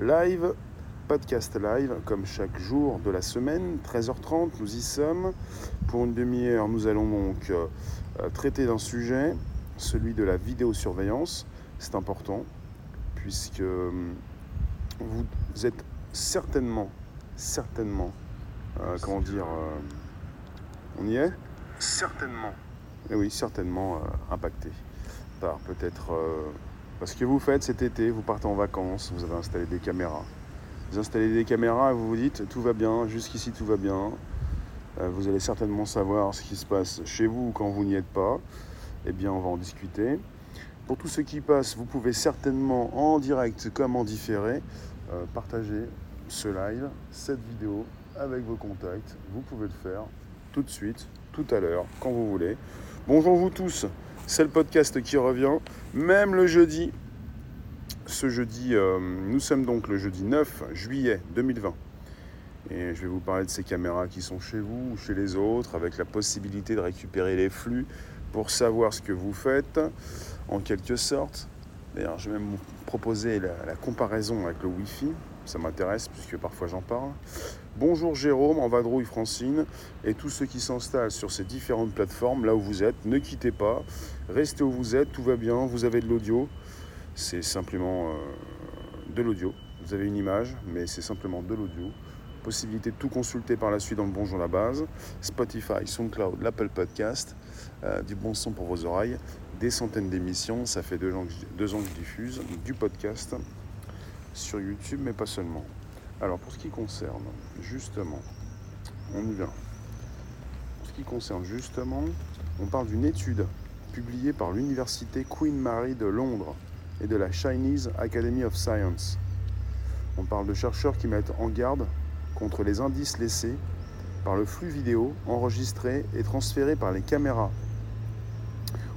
live, podcast live, comme chaque jour de la semaine, 13h30, nous y sommes. Pour une demi-heure, nous allons donc euh, traiter d'un sujet, celui de la vidéosurveillance. C'est important, puisque euh, vous êtes certainement, certainement, euh, comment dire, on y est? Certainement. Et oui, certainement impacté par peut-être parce que vous faites cet été, vous partez en vacances, vous avez installé des caméras. Vous installez des caméras et vous vous dites tout va bien, jusqu'ici tout va bien. Euh, vous allez certainement savoir ce qui se passe chez vous quand vous n'y êtes pas. Eh bien, on va en discuter. Pour tous ceux qui passent, vous pouvez certainement en direct comme en différé euh, partager ce live, cette vidéo avec vos contacts. Vous pouvez le faire tout de suite, tout à l'heure, quand vous voulez. Bonjour vous tous, c'est le podcast qui revient, même le jeudi. Ce jeudi, euh, nous sommes donc le jeudi 9 juillet 2020. Et je vais vous parler de ces caméras qui sont chez vous ou chez les autres, avec la possibilité de récupérer les flux pour savoir ce que vous faites, en quelque sorte. D'ailleurs, je vais même vous proposer la, la comparaison avec le Wi-Fi ça m'intéresse puisque parfois j'en parle. Bonjour Jérôme, en vadrouille Francine et tous ceux qui s'installent sur ces différentes plateformes, là où vous êtes, ne quittez pas, restez où vous êtes, tout va bien, vous avez de l'audio, c'est simplement euh, de l'audio. Vous avez une image, mais c'est simplement de l'audio. Possibilité de tout consulter par la suite dans le Bonjour la base, Spotify, SoundCloud, l'Apple Podcast, euh, du bon son pour vos oreilles, des centaines d'émissions, ça fait deux ans, deux ans que je diffuse, du podcast, sur YouTube, mais pas seulement. Alors pour ce qui concerne justement, on vient. Pour ce qui concerne justement, on parle d'une étude publiée par l'université Queen Mary de Londres et de la Chinese Academy of Science. On parle de chercheurs qui mettent en garde contre les indices laissés par le flux vidéo enregistré et transféré par les caméras.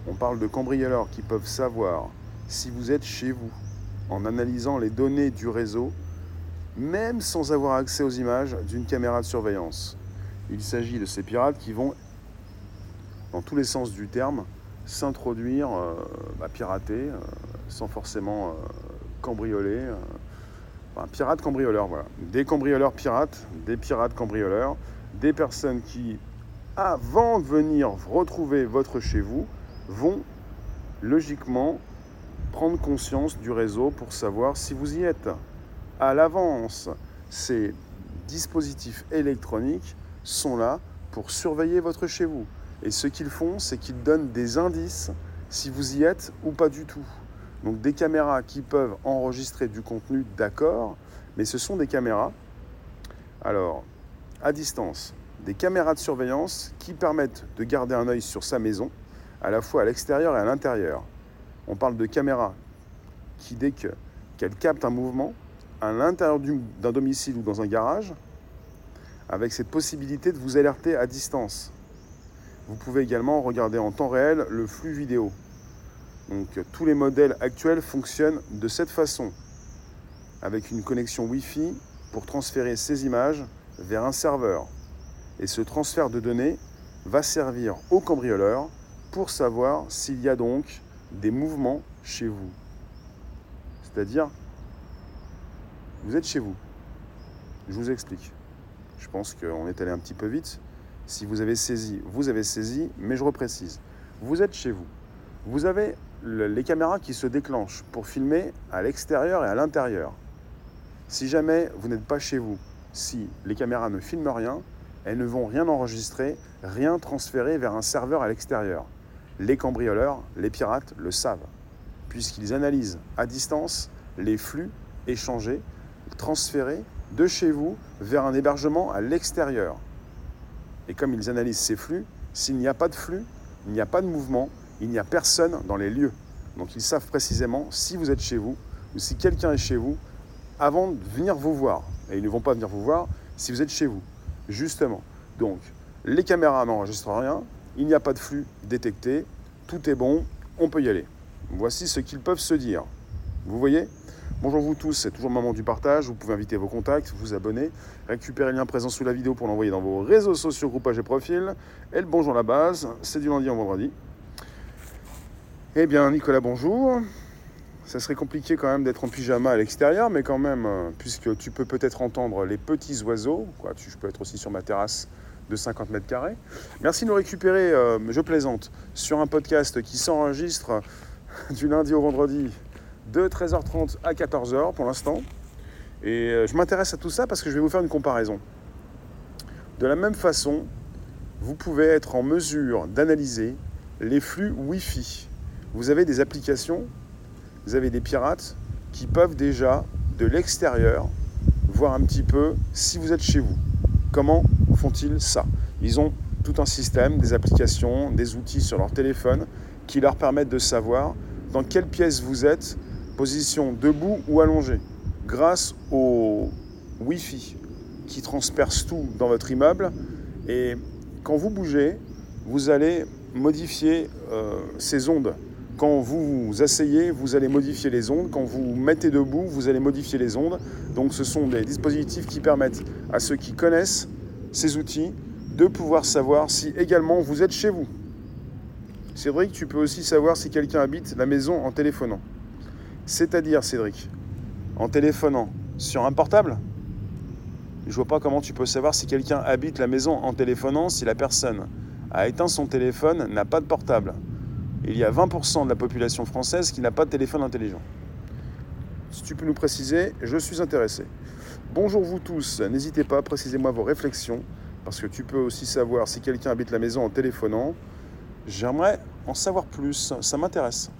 On parle de cambrioleurs qui peuvent savoir si vous êtes chez vous en analysant les données du réseau, même sans avoir accès aux images d'une caméra de surveillance. Il s'agit de ces pirates qui vont, dans tous les sens du terme, s'introduire, euh, bah, pirater, euh, sans forcément euh, cambrioler. enfin, pirates cambrioleurs, voilà. Des cambrioleurs pirates, des pirates cambrioleurs, des personnes qui, avant de venir retrouver votre chez vous, vont logiquement prendre conscience du réseau pour savoir si vous y êtes. À l'avance, ces dispositifs électroniques sont là pour surveiller votre chez vous. Et ce qu'ils font, c'est qu'ils donnent des indices si vous y êtes ou pas du tout. Donc des caméras qui peuvent enregistrer du contenu, d'accord, mais ce sont des caméras, alors, à distance, des caméras de surveillance qui permettent de garder un œil sur sa maison, à la fois à l'extérieur et à l'intérieur. On parle de caméras qui, dès qu'elles captent un mouvement, à l'intérieur d'un domicile ou dans un garage, avec cette possibilité de vous alerter à distance. Vous pouvez également regarder en temps réel le flux vidéo. Donc tous les modèles actuels fonctionnent de cette façon, avec une connexion Wi-Fi pour transférer ces images vers un serveur. Et ce transfert de données va servir au cambrioleur pour savoir s'il y a donc des mouvements chez vous. C'est-à-dire, vous êtes chez vous. Je vous explique. Je pense qu'on est allé un petit peu vite. Si vous avez saisi, vous avez saisi, mais je reprécise. Vous êtes chez vous. Vous avez les caméras qui se déclenchent pour filmer à l'extérieur et à l'intérieur. Si jamais vous n'êtes pas chez vous, si les caméras ne filment rien, elles ne vont rien enregistrer, rien transférer vers un serveur à l'extérieur. Les cambrioleurs, les pirates le savent, puisqu'ils analysent à distance les flux échangés, transférés de chez vous vers un hébergement à l'extérieur. Et comme ils analysent ces flux, s'il n'y a pas de flux, il n'y a pas de mouvement, il n'y a personne dans les lieux. Donc ils savent précisément si vous êtes chez vous ou si quelqu'un est chez vous avant de venir vous voir. Et ils ne vont pas venir vous voir si vous êtes chez vous, justement. Donc les caméras n'enregistrent rien, il n'y a pas de flux détecté, tout est bon, on peut y aller. Voici ce qu'ils peuvent se dire. Vous voyez? Bonjour vous tous, c'est toujours le moment du partage. Vous pouvez inviter vos contacts, vous abonner, récupérer le lien présent sous la vidéo pour l'envoyer dans vos réseaux sociaux, groupages et profils. Et le bonjour la base, c'est du lundi au vendredi. Eh bien, Nicolas, bonjour. ça serait compliqué quand même d'être en pyjama à l'extérieur, mais quand même, euh, puisque tu peux peut-être entendre les petits oiseaux, je peux être aussi sur ma terrasse de 50 mètres carrés. Merci de nous récupérer, euh, je plaisante, sur un podcast qui s'enregistre du lundi au vendredi de 13h30 à 14h pour l'instant. Et euh, je m'intéresse à tout ça parce que je vais vous faire une comparaison. De la même façon, vous pouvez être en mesure d'analyser les flux Wi-Fi. Vous avez des applications, vous avez des pirates qui peuvent déjà, de l'extérieur, voir un petit peu si vous êtes chez vous. Comment font-ils ça? Ils ont tout un système, des applications, des outils sur leur téléphone qui leur permettent de savoir dans quelle pièce vous êtes, position debout ou allongé, grâce au Wi-Fi qui transperce tout dans votre immeuble. Et quand vous bougez, vous allez modifier euh, ces ondes. Quand vous vous asseyez, vous allez modifier les ondes. Quand vous mettez debout, vous allez modifier les ondes. Donc ce sont des dispositifs qui permettent à ceux qui connaissent ces outils de pouvoir savoir si également vous êtes chez vous. Cédric, tu peux aussi savoir si quelqu'un habite la maison en téléphonant. C'est-à-dire, Cédric, en téléphonant sur un portable? Je vois pas comment tu peux savoir si quelqu'un habite la maison en téléphonant si la personne a éteint son téléphone, n'a pas de portable. Il y a 20% de la population française qui n'a pas de téléphone intelligent. Si tu peux nous préciser, je suis intéressé. Bonjour vous tous, n'hésitez pas, précisez-moi vos réflexions, parce que tu peux aussi savoir si quelqu'un habite la maison en téléphonant. J'aimerais en savoir plus, ça m'intéresse.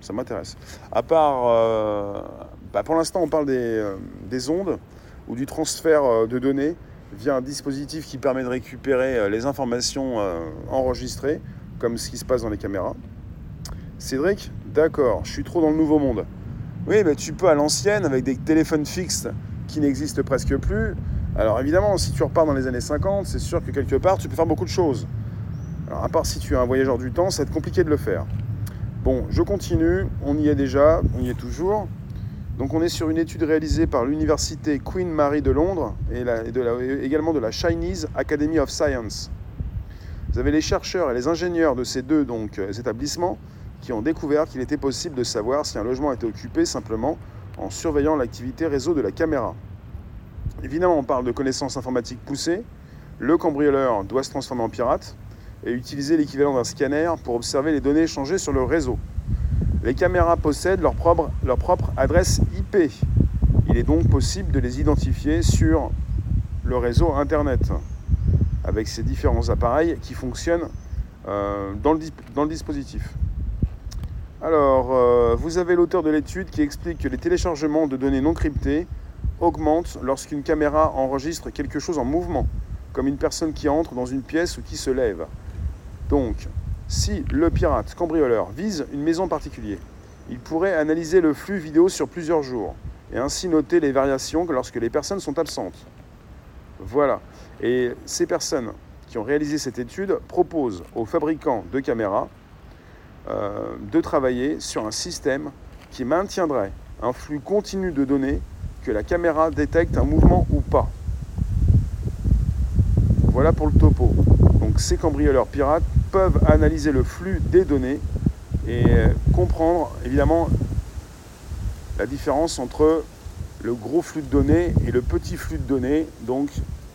Ça m'intéresse. À part, euh, bah, pour l'instant on parle des, euh, des, ondes ou du transfert euh, de données via un dispositif qui permet de récupérer les informations enregistrées, comme ce qui se passe dans les caméras. Cédric, d'accord, je suis trop dans le nouveau monde. Oui, mais tu peux à l'ancienne, avec des téléphones fixes qui n'existent presque plus. Alors évidemment, si tu repars dans les années 50, c'est sûr que quelque part, tu peux faire beaucoup de choses. Alors à part si tu es un voyageur du temps, ça va être compliqué de le faire. Bon, je continue, on y est déjà, on y est toujours. Donc on est sur une étude réalisée par l'université Queen Mary de Londres et, également de la Chinese Academy of Science. Vous avez les chercheurs et les ingénieurs de ces deux donc, euh, établissements qui ont découvert qu'il était possible de savoir si un logement était occupé simplement en surveillant l'activité réseau de la caméra. Évidemment, on parle de connaissances informatiques poussées. Le cambrioleur doit se transformer en pirate et utiliser l'équivalent d'un scanner pour observer les données échangées sur le réseau. Les caméras possèdent leur propre, leur propre adresse IP. Il est donc possible de les identifier sur le réseau Internet avec ces différents appareils qui fonctionnent euh, dans, le, dans le dispositif. Alors, euh, vous avez l'auteur de l'étude qui explique que les téléchargements de données non cryptées augmentent lorsqu'une caméra enregistre quelque chose en mouvement, comme une personne qui entre dans une pièce ou qui se lève. Donc, si le pirate cambrioleur vise une maison particulière, il pourrait analyser le flux vidéo sur plusieurs jours et ainsi noter les variations lorsque les personnes sont absentes. Voilà. Et ces personnes qui ont réalisé cette étude proposent aux fabricants de caméras euh, de travailler sur un système qui maintiendrait un flux continu de données que la caméra détecte un mouvement ou pas. Voilà pour le topo. Donc ces cambrioleurs pirates peuvent analyser le flux des données et comprendre évidemment la différence entre le gros flux de données et le petit flux de données. Donc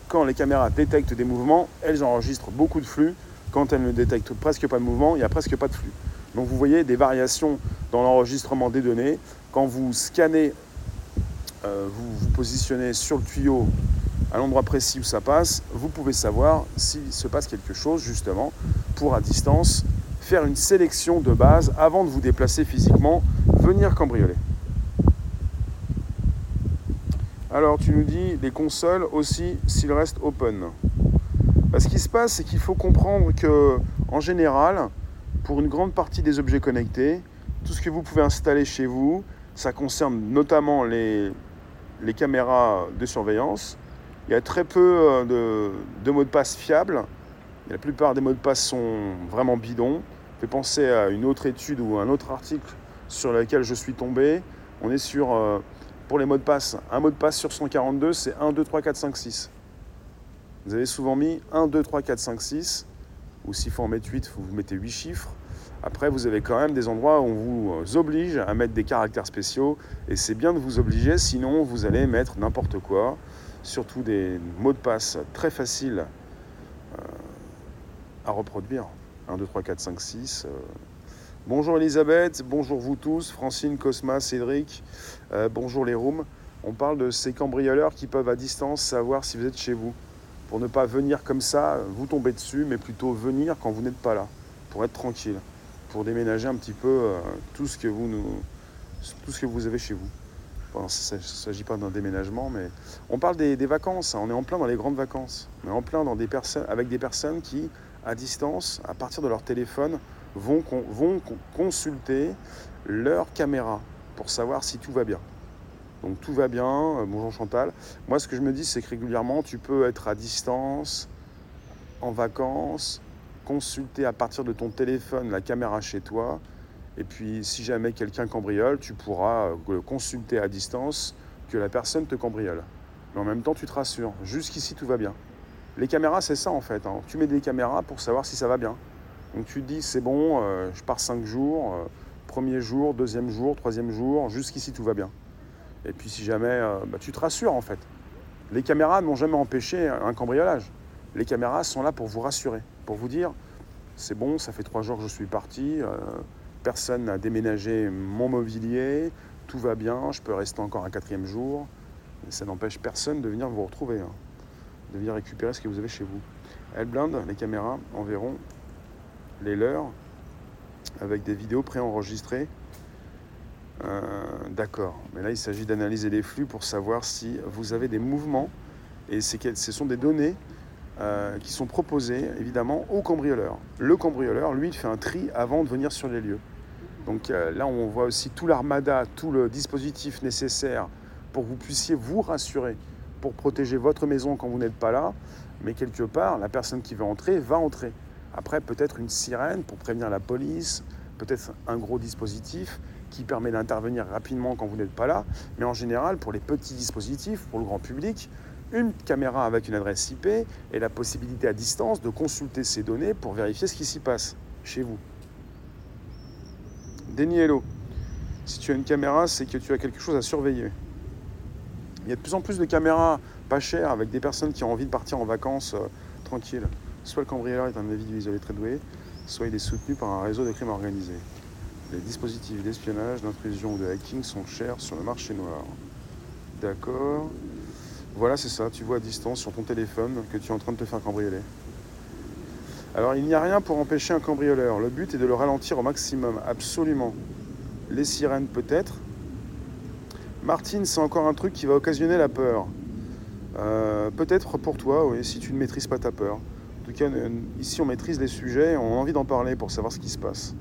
quand les caméras détectent des mouvements, elles enregistrent beaucoup de flux. Quand elles ne détectent presque pas de mouvement, il n'y a presque pas de flux. Donc vous voyez des variations dans l'enregistrement des données. Quand vous scannez, euh, vous vous positionnez sur le tuyau à l'endroit précis où ça passe, vous pouvez savoir s'il se passe quelque chose justement pour à distance faire une sélection de base avant de vous déplacer physiquement, venir cambrioler. Alors tu nous dis les consoles aussi s'ils restent open. Bah, ce qui se passe, c'est qu'il faut comprendre que en général, pour une grande partie des objets connectés, tout ce que vous pouvez installer chez vous, ça concerne notamment les, caméras de surveillance. Il y a très peu euh, de, de mots de passe fiables. La plupart des mots de passe sont vraiment bidons. Fait penser à une autre étude ou un autre article sur lequel je suis tombé. On est sur, euh, pour les mots de passe, un mot de passe sur 142, c'est 1, 2, 3, 4, 5, 6. Vous avez souvent mis 1, 2, 3, 4, 5, 6 ou s'il faut en mettre 8, vous mettez 8 chiffres. Après, vous avez quand même des endroits où on vous oblige à mettre des caractères spéciaux, et c'est bien de vous obliger, sinon vous allez mettre n'importe quoi, surtout des mots de passe très faciles euh, à reproduire. 1, 2, 3, 4, 5, 6. Bonjour Elisabeth, bonjour vous tous, Francine, Cosma, Cédric, euh, bonjour les rooms. On parle de ces cambrioleurs qui peuvent à distance savoir si vous êtes chez vous. Pour ne pas venir comme ça, vous tomber dessus, mais plutôt venir quand vous n'êtes pas là, pour être tranquille pour déménager un petit peu euh, tout, ce que vous nous, tout ce que vous avez chez vous. il ne s'agit pas d'un déménagement, mais on parle des, vacances. Hein. On est en plein dans les grandes vacances. On est en plein dans des personnes, avec des personnes qui, à distance, à partir de leur téléphone, vont, vont consulter leur caméra pour savoir si tout va bien. Donc tout va bien, euh, bonjour Chantal. Moi ce que je me dis c'est que régulièrement tu peux être à distance, en vacances, consulter à partir de ton téléphone la caméra chez toi. Et puis si jamais quelqu'un cambriole, tu pourras euh, consulter à distance que la personne te cambriole. Mais en même temps, tu te rassures. Jusqu'ici, tout va bien. Les caméras, c'est ça en fait. Hein. Tu mets des caméras pour savoir si ça va bien. Donc tu te dis, c'est bon, euh, je pars cinq jours, euh, premier jour, deuxième jour, troisième jour, jusqu'ici, tout va bien. Et puis si jamais, bah, tu te rassures en fait. Les caméras n'ont jamais empêché un cambriolage. Les caméras sont là pour vous rassurer pour vous dire, c'est bon, ça fait trois jours que je suis parti, euh, personne n'a déménagé mon mobilier, tout va bien, je peux rester encore un quatrième jour. Mais ça n'empêche personne de venir vous retrouver, hein, de venir récupérer ce que vous avez chez vous. Elles blindent les caméras enverront les leurs avec des vidéos préenregistrées. Euh, d'accord, mais là il s'agit d'analyser les flux pour savoir si vous avez des mouvements et ce sont des données euh, qui sont proposés évidemment au cambrioleur. Le cambrioleur, lui, fait un tri avant de venir sur les lieux. Donc euh, là, on voit aussi tout l'armada, tout le dispositif nécessaire pour que vous puissiez vous rassurer, pour protéger votre maison quand vous n'êtes pas là. Mais quelque part, la personne qui veut entrer va entrer. Après, peut-être une sirène pour prévenir la police, peut-être un gros dispositif qui permet d'intervenir rapidement quand vous n'êtes pas là. Mais en général, pour les petits dispositifs, pour le grand public, une caméra avec une adresse IP et la possibilité à distance de consulter ces données pour vérifier ce qui s'y passe chez vous. Hello. Si tu as une caméra, c'est que tu as quelque chose à surveiller. Il y a de plus en plus de caméras pas chères avec des personnes qui ont envie de partir en vacances euh, tranquilles. Soit le cambrioleur est un individu très doué, soit il est soutenu par un réseau de crimes organisés. Les dispositifs d'espionnage, d'intrusion ou de hacking sont chers sur le marché noir. D'accord. Voilà, c'est ça, tu vois à distance sur ton téléphone que tu es en train de te faire cambrioler. Alors il n'y a rien pour empêcher un cambrioleur. Le but est de le ralentir au maximum, absolument. Les sirènes peut-être. Martine, c'est encore un truc qui va occasionner la peur. Euh, peut-être pour toi, oui, si tu ne maîtrises pas ta peur. En tout cas, ici on maîtrise les sujets, on a envie d'en parler pour savoir ce qui se passe.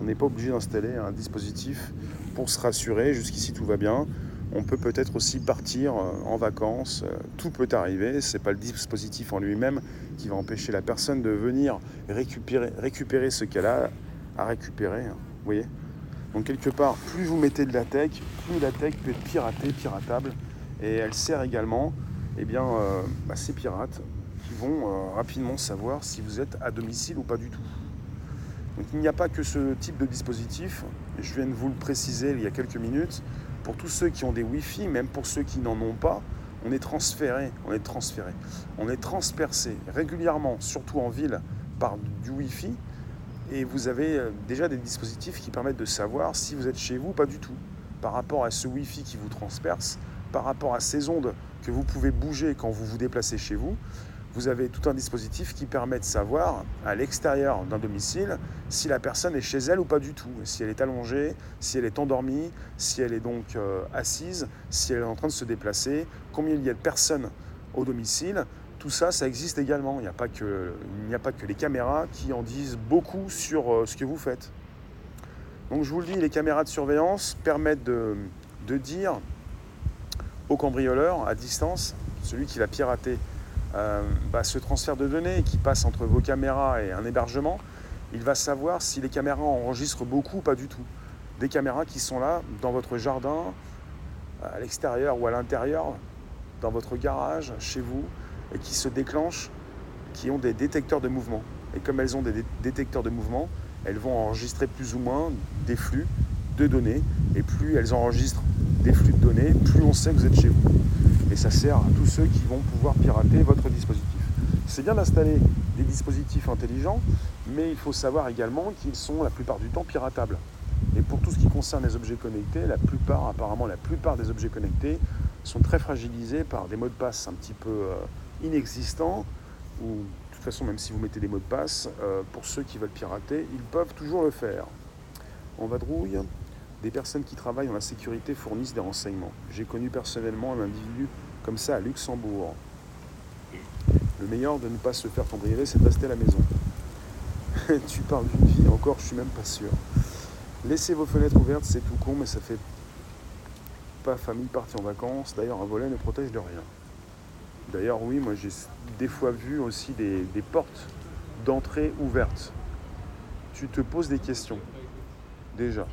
On n'est pas obligé d'installer un dispositif pour se rassurer, jusqu'ici tout va bien on peut peut-être aussi partir euh, en vacances. Euh, tout peut arriver. Ce n'est pas le dispositif en lui-même qui va empêcher la personne de venir récupérer, ce qu'elle a à récupérer. Hein. Voyez? Donc quelque part, plus vous mettez de la tech, plus la tech peut être piratée, piratable. Et elle sert également eh bien, euh, bah, ces pirates qui vont rapidement savoir si vous êtes à domicile ou pas du tout. Donc il n'y a pas que ce type de dispositif. Je viens de vous le préciser il y a quelques minutes pour tous ceux qui ont des Wi-Fi, même pour ceux qui n'en ont pas, on est transféré, on est transféré, on est transpercé régulièrement, surtout en ville, par du Wi-Fi. Et vous avez euh, déjà des dispositifs qui permettent de savoir si vous êtes chez vous ou pas du tout. Par rapport à ce Wi-Fi qui vous transperce, par rapport à ces ondes que vous pouvez bouger quand vous vous déplacez chez vous, vous avez tout un dispositif qui permet de savoir à l'extérieur d'un domicile si la personne est chez elle ou pas du tout, si elle est allongée, si elle est endormie, si elle est donc euh, assise, si elle est en train de se déplacer, combien il y a de personnes au domicile. Tout ça, ça existe également. Il n'y a, pas que, les caméras qui en disent beaucoup sur euh, ce que vous faites. Donc je vous le dis, les caméras de surveillance permettent de, de dire au cambrioleur à distance, celui qui l'a piraté, euh, bah, ce transfert de données qui passe entre vos caméras et un hébergement, il va savoir si les caméras enregistrent beaucoup ou pas du tout. Des caméras qui sont là dans votre jardin, à l'extérieur ou à l'intérieur, dans votre garage, chez vous, et qui se déclenchent, qui ont des détecteurs de mouvement. Et comme elles ont des détecteurs de mouvement, elles vont enregistrer plus ou moins des flux de données. Et plus elles enregistrent des flux de données, plus on sait que vous êtes chez vous. Et ça sert à tous ceux qui vont pouvoir pirater votre dispositif. C'est bien d'installer des dispositifs intelligents, mais il faut savoir également qu'ils sont la plupart du temps piratables. Et pour tout ce qui concerne les objets connectés, la plupart, apparemment la plupart des objets connectés sont très fragilisés par des mots de passe un petit peu euh, inexistants, ou de toute façon même si vous mettez des mots de passe, euh, pour ceux qui veulent pirater, ils peuvent toujours le faire. En vadrouille, des personnes qui travaillent dans la sécurité fournissent des renseignements. J'ai connu personnellement un individu comme ça à Luxembourg. Le meilleur de ne pas se faire cambrioler, c'est de rester à la maison. tu parles d'une vie, encore, je suis même pas sûr. Laissez vos fenêtres ouvertes, c'est tout con, mais ça fait pas famille partie en vacances. D'ailleurs, un volet ne protège de rien. D'ailleurs, oui, moi j'ai des fois vu aussi des, des portes d'entrée ouvertes. Tu te poses des questions. Déjà,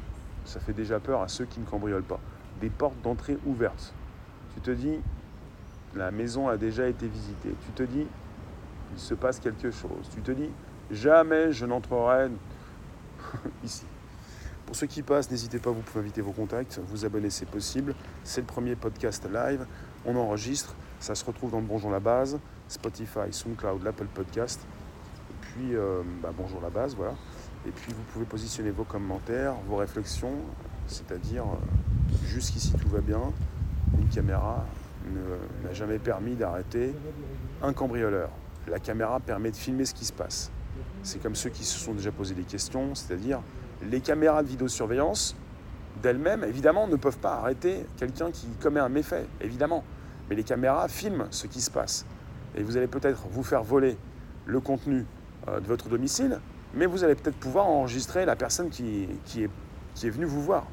ça fait déjà peur à ceux qui ne cambriolent pas. Des portes d'entrée ouvertes. Tu te dis, la maison a déjà été visitée. Tu te dis, il se passe quelque chose. Tu te dis, jamais je n'entrerai ici. Pour ceux qui passent, n'hésitez pas, vous pouvez inviter vos contacts, vous abonner, c'est possible. C'est le premier podcast live, on enregistre, ça se retrouve dans le Bonjour la base, Spotify, SoundCloud, l'Apple Podcast. Et puis, euh, bah, Bonjour la base, voilà. Et puis, vous pouvez positionner vos commentaires, vos réflexions, c'est-à-dire, euh, jusqu'ici tout va bien, une caméra n'a jamais permis d'arrêter un cambrioleur. La caméra permet de filmer ce qui se passe. C'est comme ceux qui se sont déjà posé des questions, c'est-à-dire les caméras de vidéosurveillance d'elles-mêmes, évidemment, ne peuvent pas arrêter quelqu'un qui commet un méfait, évidemment. Mais les caméras filment ce qui se passe. Et vous allez peut-être vous faire voler le contenu euh, de votre domicile, mais vous allez peut-être pouvoir enregistrer la personne qui, est venue vous voir.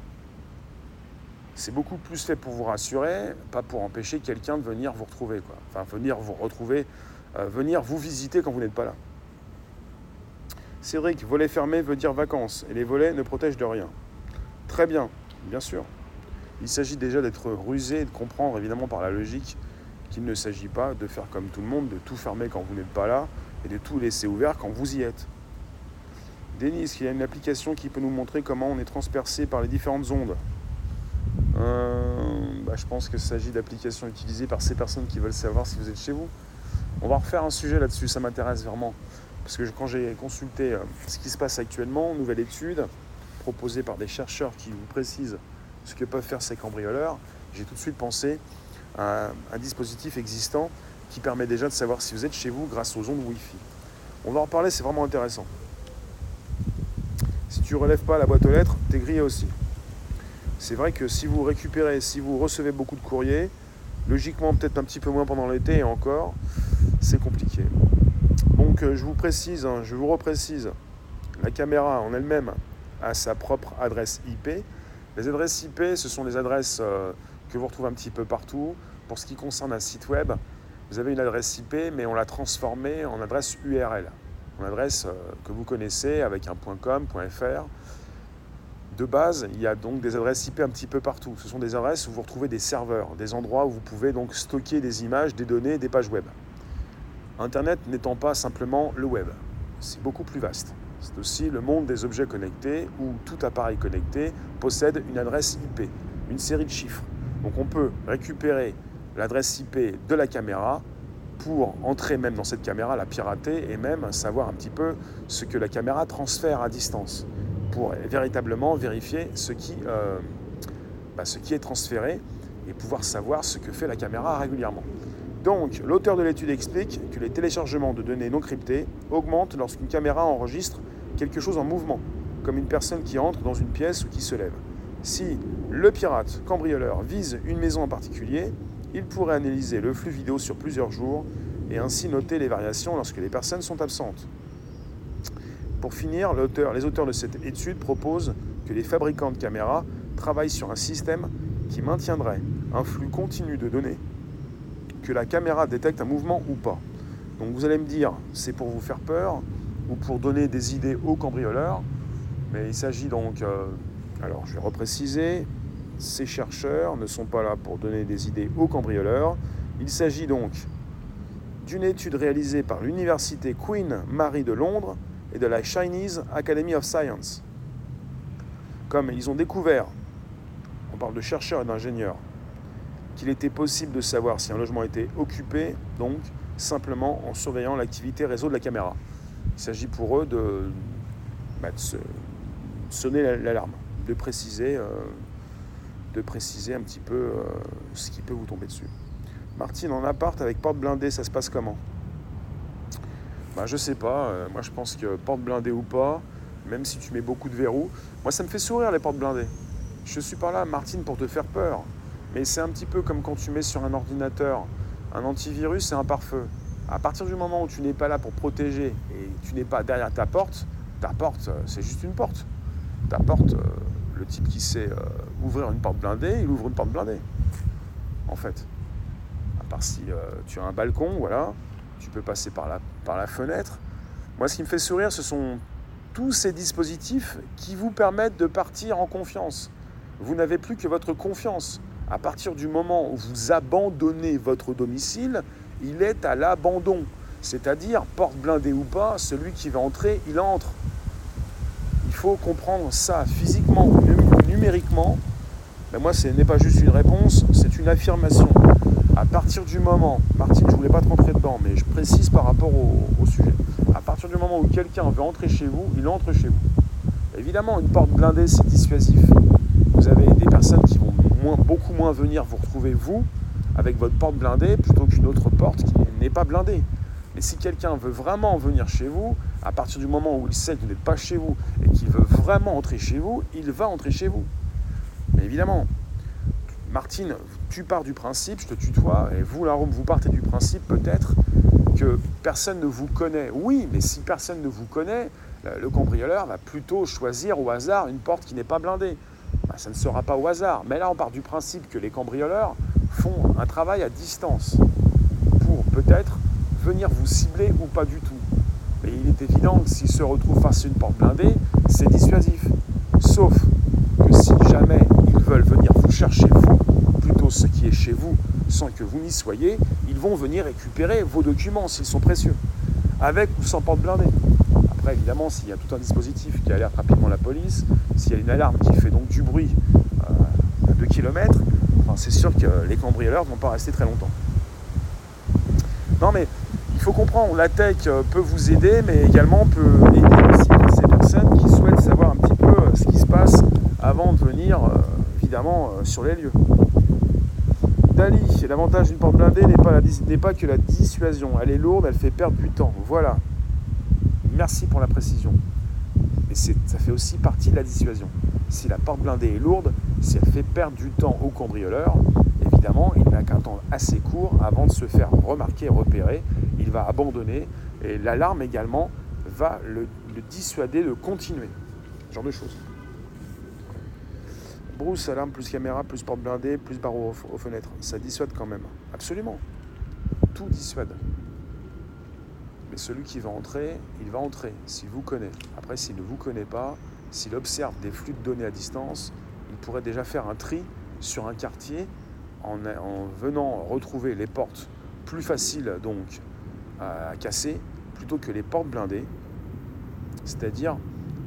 C'est beaucoup plus fait pour vous rassurer, pas pour empêcher quelqu'un de venir vous retrouver. Quoi. Enfin, venir vous retrouver, euh, venir vous visiter quand vous n'êtes pas là. Cédric, volet fermé veut dire vacances, et les volets ne protègent de rien. Très bien, bien sûr. Il s'agit déjà d'être rusé et de comprendre évidemment par la logique qu'il ne s'agit pas de faire comme tout le monde, de tout fermer quand vous n'êtes pas là et de tout laisser ouvert quand vous y êtes. Denis, il y a une application qui peut nous montrer comment on est transpercé par les différentes ondes? Bah, je pense qu'il s'agit d'applications utilisées par ces personnes qui veulent savoir si vous êtes chez vous. On va refaire un sujet là-dessus, ça m'intéresse vraiment. Parce que quand j'ai consulté euh, ce qui se passe actuellement, nouvelle étude proposée par des chercheurs qui vous précisent ce que peuvent faire ces cambrioleurs, j'ai tout de suite pensé à un dispositif existant qui permet déjà de savoir si vous êtes chez vous grâce aux ondes Wi-Fi. On va en reparler, c'est vraiment intéressant. Si tu relèves pas la boîte aux lettres, t'es grillé aussi. C'est vrai que si vous récupérez, si vous recevez beaucoup de courriers, logiquement peut-être un petit peu moins pendant l'été et encore, c'est compliqué. Donc euh, je vous précise, hein, je vous reprécise, la caméra en elle-même a sa propre adresse IP. Les adresses IP, ce sont des adresses euh, que vous retrouvez un petit peu partout. Pour ce qui concerne un site web, vous avez une adresse IP, mais on l'a transformée en adresse URL, une adresse euh, que vous connaissez avec un .com, .fr. De base, il y a donc des adresses IP un petit peu partout. Ce sont des adresses où vous retrouvez des serveurs, des endroits où vous pouvez donc stocker des images, des données, des pages web. Internet n'étant pas simplement le web, c'est beaucoup plus vaste. C'est aussi le monde des objets connectés où tout appareil connecté possède une adresse IP, une série de chiffres. Donc on peut récupérer l'adresse IP de la caméra pour entrer même dans cette caméra, la pirater et même savoir un petit peu ce que la caméra transfère à distance pour véritablement vérifier ce qui, euh, bah, ce qui est transféré et pouvoir savoir ce que fait la caméra régulièrement. Donc, l'auteur de l'étude explique que les téléchargements de données non cryptées augmentent lorsqu'une caméra enregistre quelque chose en mouvement, comme une personne qui entre dans une pièce ou qui se lève. Si le pirate cambrioleur vise une maison en particulier, il pourrait analyser le flux vidéo sur plusieurs jours et ainsi noter les variations lorsque les personnes sont absentes. Pour finir, les auteurs de cette étude proposent que les fabricants de caméras travaillent sur un système qui maintiendrait un flux continu de données, que la caméra détecte un mouvement ou pas. Donc vous allez me dire, c'est pour vous faire peur ou pour donner des idées aux cambrioleurs, mais il s'agit donc, euh, alors je vais repréciser, ces chercheurs ne sont pas là pour donner des idées aux cambrioleurs, il s'agit donc d'une étude réalisée par l'université Queen Mary de Londres et de la Chinese Academy of Science. Comme ils ont découvert, on parle de chercheurs et d'ingénieurs, qu'il était possible de savoir si un logement était occupé, donc simplement en surveillant l'activité réseau de la caméra. Il s'agit pour eux de, bah, sonner l'alarme, de préciser, euh, de préciser un petit peu euh, ce qui peut vous tomber dessus. Martine, en appart avec porte blindée, ça se passe comment? Bah, Je sais pas. Euh, moi, je pense que porte blindée ou pas, même si tu mets beaucoup de verrous, moi, ça me fait sourire les portes blindées. Je suis pas là, Martine, pour te faire peur. Mais c'est un petit peu comme quand tu mets sur un ordinateur un antivirus et un pare-feu. À partir du moment où tu n'es pas là pour protéger et tu n'es pas derrière ta porte, ta porte, euh, c'est juste une porte. Ta porte, euh, le type qui sait ouvrir une porte blindée, il ouvre une porte blindée. En fait part si tu as un balcon, voilà, tu peux passer par la, par la fenêtre. Moi, ce qui me fait sourire, ce sont tous ces dispositifs qui vous permettent de partir en confiance. Vous n'avez plus que votre confiance. À partir du moment où vous abandonnez votre domicile, il est à l'abandon. C'est-à-dire, porte blindée ou pas, celui qui va entrer, il entre. Il faut comprendre ça physiquement, numériquement. Mais moi, ce n'est pas juste une réponse, c'est une affirmation à partir du moment, Martine, je ne voulais pas te rentrer dedans, mais je précise par rapport au, sujet. À partir du moment où quelqu'un veut entrer chez vous, il entre chez vous. Évidemment, une porte blindée, c'est dissuasif. Vous avez des personnes qui vont beaucoup moins venir vous retrouver, vous, avec votre porte blindée, plutôt qu'une autre porte qui n'est pas blindée. Mais si quelqu'un veut vraiment venir chez vous, à partir du moment où il sait que vous n'êtes pas chez vous et qu'il veut vraiment entrer chez vous, il va entrer chez vous. Mais évidemment, Martine, tu pars du principe, je te tutoie, et vous, la vous partez du principe peut-être que personne ne vous connaît. Oui, mais si personne ne vous connaît, le cambrioleur va plutôt choisir au hasard une porte qui n'est pas blindée. Ben, ça ne sera pas au hasard. Mais là, on part du principe que les cambrioleurs font un travail à distance pour peut-être venir vous cibler ou pas du tout. Mais il est évident que s'ils se retrouvent face à une porte blindée, c'est dissuasif. Sauf que si jamais ils veulent venir vous chercher, vous, ce qui est chez vous sans que vous n'y soyez, ils vont venir récupérer vos documents s'ils sont précieux, avec ou sans porte blindée. Après, évidemment, s'il y a tout un dispositif qui alerte rapidement la police, s'il y a une alarme qui fait donc du bruit euh, à 2 km, c'est sûr que les cambrioleurs ne vont pas rester très longtemps. Non mais il faut comprendre, la tech euh, peut vous aider, mais également peut aider aussi ces personnes qui souhaitent savoir un petit peu euh, ce qui se passe avant de venir, évidemment, sur les lieux. L'avantage d'une porte blindée n'est pas, que la dissuasion. Elle est lourde, elle fait perdre du temps. Voilà. Merci pour la précision. Mais ça fait aussi partie de la dissuasion. Si la porte blindée est lourde, si elle fait perdre du temps au cambrioleur, évidemment, il n'a qu'un temps assez court avant de se faire remarquer repérer. Il va abandonner et l'alarme également va le, le dissuader de continuer. Ce genre de choses. Brousse, alarme, plus caméra, plus porte blindée, plus barreau aux, fenêtres. Ça dissuade quand même. Absolument. Tout dissuade. Mais celui qui va entrer, il va entrer, s'il vous connaît. Après, s'il ne vous connaît pas, s'il observe des flux de données à distance, il pourrait déjà faire un tri sur un quartier en, venant retrouver les portes plus faciles donc à casser plutôt que les portes blindées. C'est-à-dire,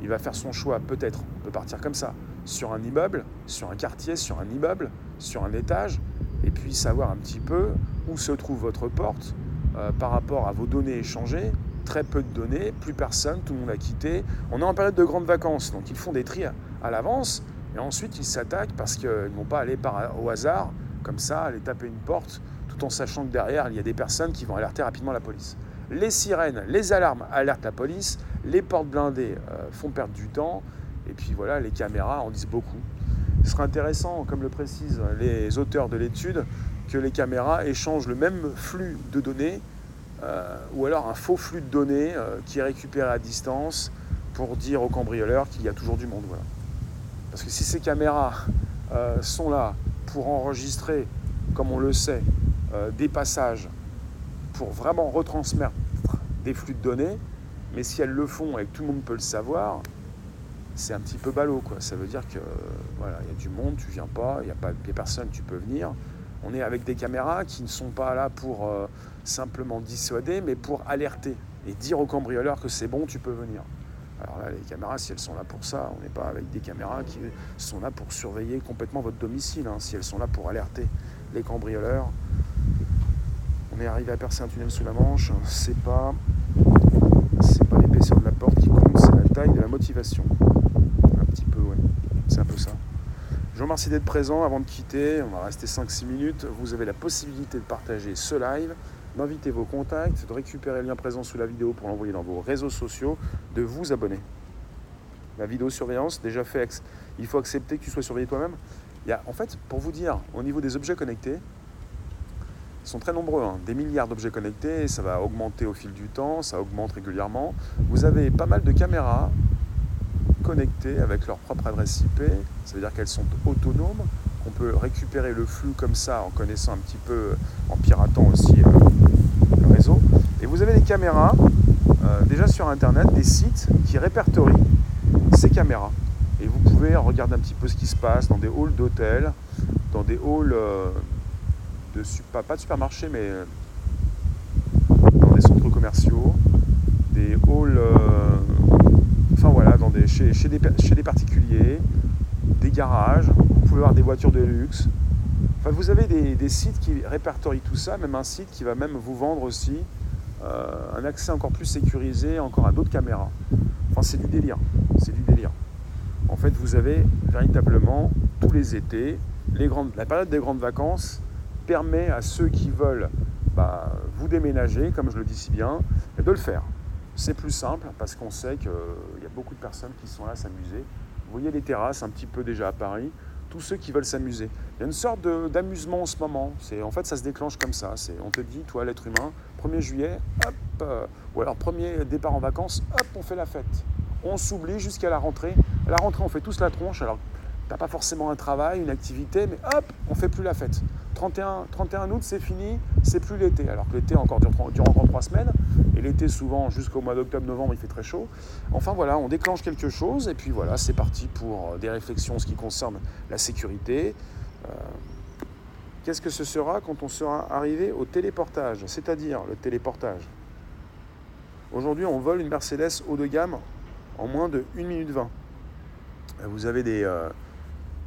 il va faire son choix peut-être, on peut partir comme ça, sur un immeuble, sur un quartier, sur un immeuble, sur un étage, et puis savoir un petit peu où se trouve votre porte euh, par rapport à vos données échangées. Très peu de données, plus personne, tout le monde a quitté. On est en période de grandes vacances, donc ils font des tris à, l'avance, et ensuite ils s'attaquent parce qu'ils ne vont pas aller par, au hasard, comme ça, aller taper une porte, tout en sachant que derrière, il y a des personnes qui vont alerter rapidement la police. Les sirènes, les alarmes alertent la police, les portes blindées euh, font perdre du temps, et puis voilà, les caméras en disent beaucoup. Ce serait intéressant, comme le précisent les auteurs de l'étude, que les caméras échangent le même flux de données, euh, ou alors un faux flux de données euh, qui est récupéré à distance pour dire aux cambrioleurs qu'il y a toujours du monde. Voilà. Parce que si ces caméras euh, sont là pour enregistrer, comme on le sait, des passages, pour vraiment retransmettre des flux de données, mais si elles le font et que tout le monde peut le savoir, c'est un petit peu ballot. Quoi. Ça veut dire que voilà, il y a du monde, tu viens pas, il n'y a pas de personne, tu peux venir. On est avec des caméras qui ne sont pas là pour euh, simplement dissuader, mais pour alerter. et dire aux cambrioleurs que c'est bon, tu peux venir. Alors là, les caméras, si elles sont là pour ça, on n'est pas avec des caméras qui sont là pour surveiller complètement votre domicile. Hein. Si elles sont là pour alerter les cambrioleurs, on est arrivé à percer un tunnel sous la Manche. C'est pas, c'est pas l'épaisseur de la porte qui compte, c'est la taille de la motivation. Un petit peu, ouais. C'est un peu ça. Je vous remercie d'être présent. Avant de quitter, on va rester 5-6 minutes. Vous avez la possibilité de partager ce live d'inviter vos contacts, de récupérer le lien présent sous la vidéo pour l'envoyer dans vos réseaux sociaux, de vous abonner. La vidéosurveillance, déjà fait, il faut accepter que tu sois surveillé toi-même. Il y a, en fait, pour vous dire, au niveau des objets connectés, ils sont très nombreux, hein. des milliards d'objets connectés, ça va augmenter au fil du temps, ça augmente régulièrement. Vous avez pas mal de caméras connectées avec leur propre adresse IP, ça veut dire qu'elles sont autonomes, on peut récupérer le flux comme ça en connaissant un petit peu, en piratant aussi euh, le réseau. Et vous avez des caméras, euh, déjà sur Internet, des sites qui répertorient ces caméras. Et vous pouvez regarder un petit peu ce qui se passe dans des halls d'hôtels, dans des halls euh, de pas, de supermarché, mais dans des centres commerciaux, des halls, des, chez, des, particuliers, des garages, vous pouvez avoir des voitures de luxe. Enfin, vous avez des, sites qui répertorient tout ça, même un site qui va même vous vendre aussi euh, un accès encore plus sécurisé, encore à d'autres caméras. Enfin, c'est du délire. C'est du délire. En fait, vous avez véritablement tous les étés, la période des grandes vacances permet à ceux qui veulent bah, vous déménager, comme je le dis si bien, de le faire. C'est plus simple parce qu'on sait a beaucoup de personnes qui sont là s'amuser vous voyez les terrasses un petit peu déjà à Paris, tous ceux qui veulent s'amuser. Il y a une sorte d'amusement en ce moment. En fait, ça se déclenche comme ça. On te dit, toi, l'être humain, 1er juillet, hop, euh, ou alors premier départ en vacances, hop, on fait la fête. On s'oublie jusqu'à la rentrée. À la rentrée, on fait tous la tronche. T'as pas forcément un travail, une activité, mais hop, on fait plus la fête. 31, 31 août, c'est fini, c'est plus l'été. Alors que l'été encore dure, encore trois semaines l'été, souvent, jusqu'au mois d'octobre-novembre, il fait très chaud. Enfin voilà, on déclenche quelque chose et puis voilà, c'est parti pour euh, des réflexions en ce qui concerne la sécurité. Euh, qu'est-ce que ce sera quand on sera arrivé au téléportage, c'est-à-dire le téléportage Aujourd'hui, on vole une Mercedes haut de gamme en moins de 1 minute 20. Vous avez des, euh,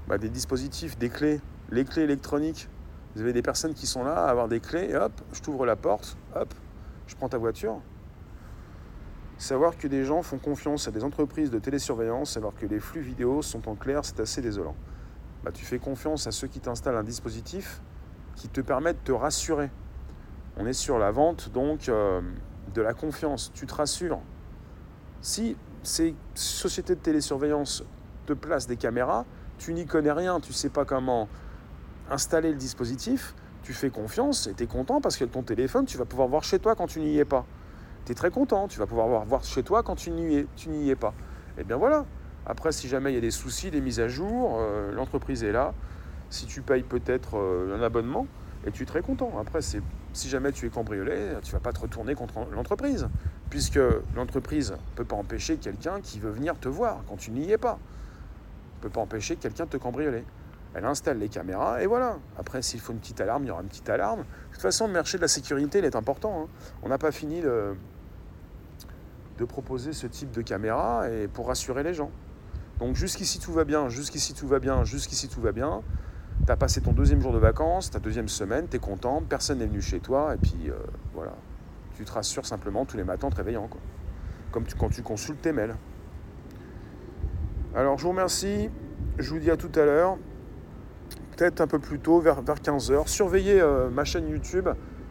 bah, des dispositifs, des clés, les clés électroniques. Vous avez des personnes qui sont là à avoir des clés et hop, je t'ouvre la porte, hop, je prends ta voiture. Savoir que des gens font confiance à des entreprises de télésurveillance alors que les flux vidéo sont en clair, c'est assez désolant. Bah, tu fais confiance à ceux qui t'installent un dispositif qui te permet de te rassurer. On est sur la vente donc euh, de la confiance. Tu te rassures. Si ces sociétés de télésurveillance te placent des caméras, tu n'y connais rien, tu ne sais pas comment installer le dispositif, tu fais confiance et tu es content parce que ton téléphone, tu vas pouvoir voir chez toi quand tu n'y es pas. Tu es très content, tu vas pouvoir voir chez toi quand tu n'y es, pas. Et eh bien voilà. Après, si jamais il y a des soucis, des mises à jour, euh, l'entreprise est là. Si tu payes peut-être euh, un abonnement, et tu es très content. Après, si jamais tu es cambriolé, tu vas pas te retourner contre l'entreprise, puisque l'entreprise ne peut pas empêcher quelqu'un qui veut venir te voir quand tu n'y es pas. Ne peut pas empêcher quelqu'un de te cambrioler elle installe les caméras et voilà. Après, s'il faut une petite alarme, il y aura une petite alarme. De toute façon, le marché de la sécurité, il est important. Hein. On n'a pas fini de, proposer ce type de caméra et pour rassurer les gens. Donc jusqu'ici tout va bien, jusqu'ici tout va bien, jusqu'ici tout va bien. Tu as passé ton deuxième jour de vacances, ta deuxième semaine, tu es content, personne n'est venu chez toi et puis euh, voilà. Tu te rassures simplement tous les matins en te réveillant. Quoi. Comme quand tu consultes tes mails. Alors je vous remercie, je vous dis à tout à l'heure peut-être un peu plus tôt, vers, 15h. Surveillez euh, ma chaîne YouTube.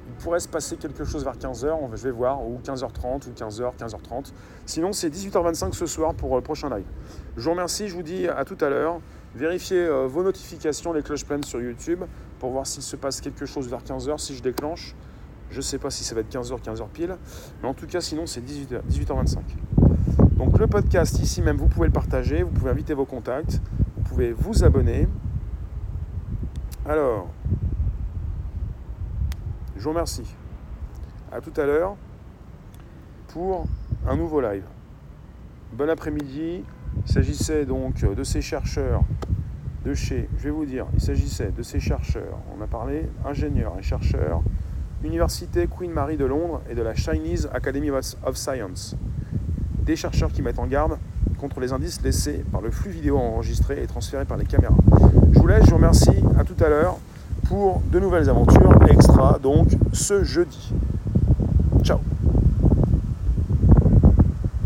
Il pourrait se passer quelque chose vers 15h, je vais voir, ou 15h30, ou 15h, 15h30. Sinon, c'est 18h25 ce soir pour le prochain live. Je vous remercie, je vous dis à tout à l'heure. Vérifiez euh, vos notifications, les cloches pleines sur YouTube, pour voir s'il se passe quelque chose vers 15h, si je déclenche. Je ne sais pas si ça va être 15h, 15h pile. Mais en tout cas, sinon, c'est 18h, 18h25. Donc le podcast, ici même, vous pouvez le partager, vous pouvez inviter vos contacts, vous pouvez vous abonner. Alors, je vous remercie. À tout à l'heure pour un nouveau live. Bon après-midi. Il s'agissait donc de ces chercheurs de chez, je vais vous dire, il s'agissait de ces chercheurs, on a parlé ingénieurs et chercheurs Université Queen Mary de Londres et de la Chinese Academy of Science. Des chercheurs qui mettent en garde contre les indices laissés par le flux vidéo enregistré et transféré par les caméras. Je vous laisse, je vous remercie, à tout à l'heure pour de nouvelles aventures extra, donc ce jeudi.